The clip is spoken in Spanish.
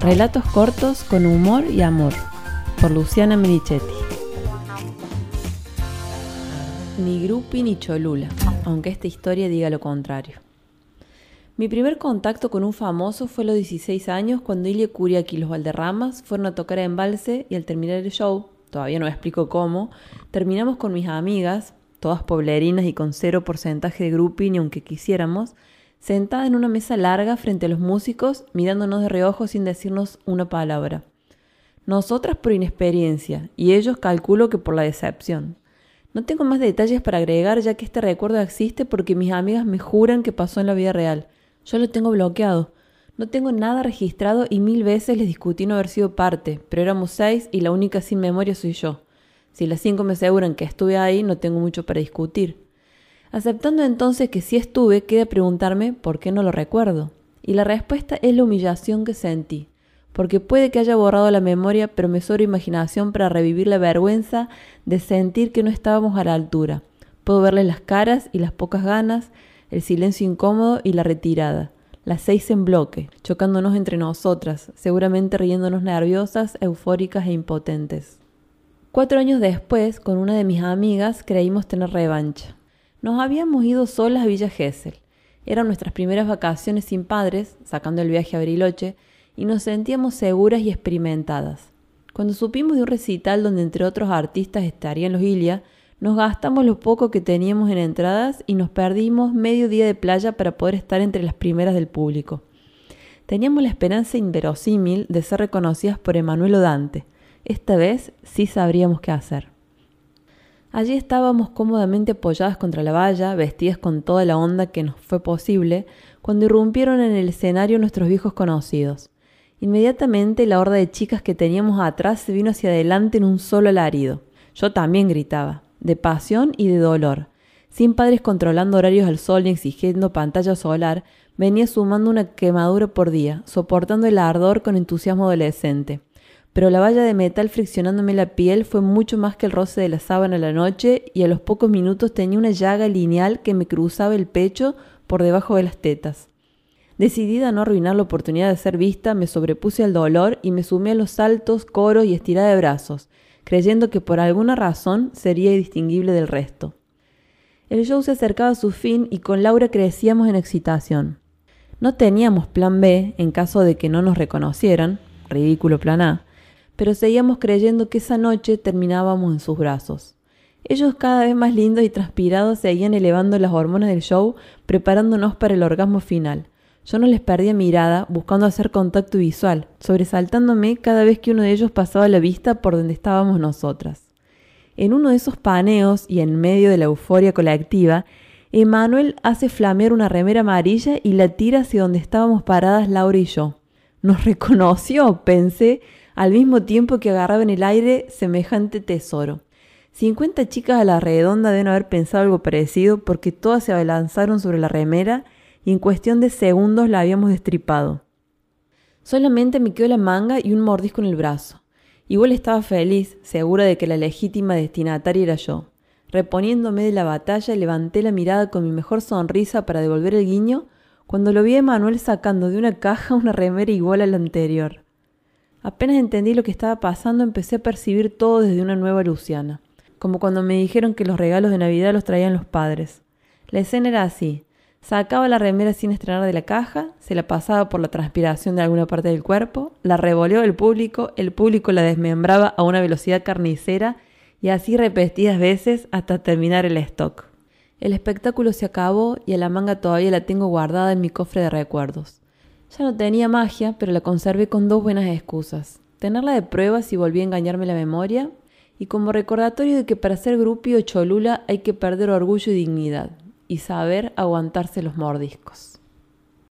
Relatos cortos con humor y amor, por Luciana Merichetti. Ni Grupi ni Cholula, aunque esta historia diga lo contrario. Mi primer contacto con un famoso fue a los 16 años cuando Ilia Curiak y los Valderramas fueron a tocar a Embalse y al terminar el show, todavía no explico cómo, terminamos con mis amigas, todas poblerinas y con cero porcentaje de grupi ni aunque quisiéramos, sentada en una mesa larga frente a los músicos, mirándonos de reojo sin decirnos una palabra. Nosotras por inexperiencia y ellos calculo que por la decepción. No tengo más detalles para agregar ya que este recuerdo existe porque mis amigas me juran que pasó en la vida real. Yo lo tengo bloqueado. No tengo nada registrado y mil veces les discutí no haber sido parte, pero éramos seis y la única sin memoria soy yo. Si las cinco me aseguran que estuve ahí, no tengo mucho para discutir. Aceptando entonces que sí estuve, queda preguntarme por qué no lo recuerdo. Y la respuesta es la humillación que sentí, porque puede que haya borrado la memoria, pero me sobra imaginación para revivir la vergüenza de sentir que no estábamos a la altura. Puedo verle las caras y las pocas ganas, el silencio incómodo y la retirada. Las seis en bloque, chocándonos entre nosotras, seguramente riéndonos nerviosas, eufóricas e impotentes. Cuatro años después, con una de mis amigas, creímos tener revancha. Nos habíamos ido solas a Villa Gesell. Eran nuestras primeras vacaciones sin padres, sacando el viaje a Bariloche, y nos sentíamos seguras y experimentadas. Cuando supimos de un recital donde entre otros artistas estarían los Ilia, nos gastamos lo poco que teníamos en entradas y nos perdimos medio día de playa para poder estar entre las primeras del público. Teníamos la esperanza inverosímil de ser reconocidas por Emanuel Dante. Esta vez sí sabríamos qué hacer. Allí estábamos cómodamente apoyadas contra la valla, vestidas con toda la onda que nos fue posible, cuando irrumpieron en el escenario nuestros viejos conocidos. Inmediatamente la horda de chicas que teníamos atrás se vino hacia adelante en un solo alarido. Yo también gritaba, de pasión y de dolor. Sin padres controlando horarios al sol ni exigiendo pantalla solar, venía sumando una quemadura por día, soportando el ardor con entusiasmo adolescente pero la valla de metal friccionándome la piel fue mucho más que el roce de la sábana a la noche y a los pocos minutos tenía una llaga lineal que me cruzaba el pecho por debajo de las tetas. Decidida a no arruinar la oportunidad de ser vista, me sobrepuse al dolor y me sumé a los saltos, coros y estirada de brazos, creyendo que por alguna razón sería indistinguible del resto. El show se acercaba a su fin y con Laura crecíamos en excitación. No teníamos plan B en caso de que no nos reconocieran, ridículo plan A, pero seguíamos creyendo que esa noche terminábamos en sus brazos. Ellos cada vez más lindos y transpirados seguían elevando las hormonas del show, preparándonos para el orgasmo final. Yo no les perdía mirada, buscando hacer contacto visual, sobresaltándome cada vez que uno de ellos pasaba la vista por donde estábamos nosotras. En uno de esos paneos y en medio de la euforia colectiva, Emanuel hace flamear una remera amarilla y la tira hacia donde estábamos paradas Laura y yo. Nos reconoció, pensé, al mismo tiempo que agarraba en el aire semejante tesoro. Cincuenta chicas a la redonda deben haber pensado algo parecido porque todas se abalanzaron sobre la remera y en cuestión de segundos la habíamos destripado. Solamente me quedó la manga y un mordisco en el brazo. Igual estaba feliz, segura de que la legítima destinataria era yo. Reponiéndome de la batalla, levanté la mirada con mi mejor sonrisa para devolver el guiño cuando lo vi a Manuel sacando de una caja una remera igual a la anterior. Apenas entendí lo que estaba pasando, empecé a percibir todo desde una nueva Luciana, como cuando me dijeron que los regalos de Navidad los traían los padres. La escena era así. Sacaba la remera sin estrenar de la caja, se la pasaba por la transpiración de alguna parte del cuerpo, la revoleó el público, el público la desmembraba a una velocidad carnicera y así repetidas veces hasta terminar el stock. El espectáculo se acabó y a la manga todavía la tengo guardada en mi cofre de recuerdos. Ya no tenía magia, pero la conservé con dos buenas excusas. Tenerla de prueba si volví a engañarme la memoria y como recordatorio de que para ser grupio cholula hay que perder orgullo y dignidad y saber aguantarse los mordiscos.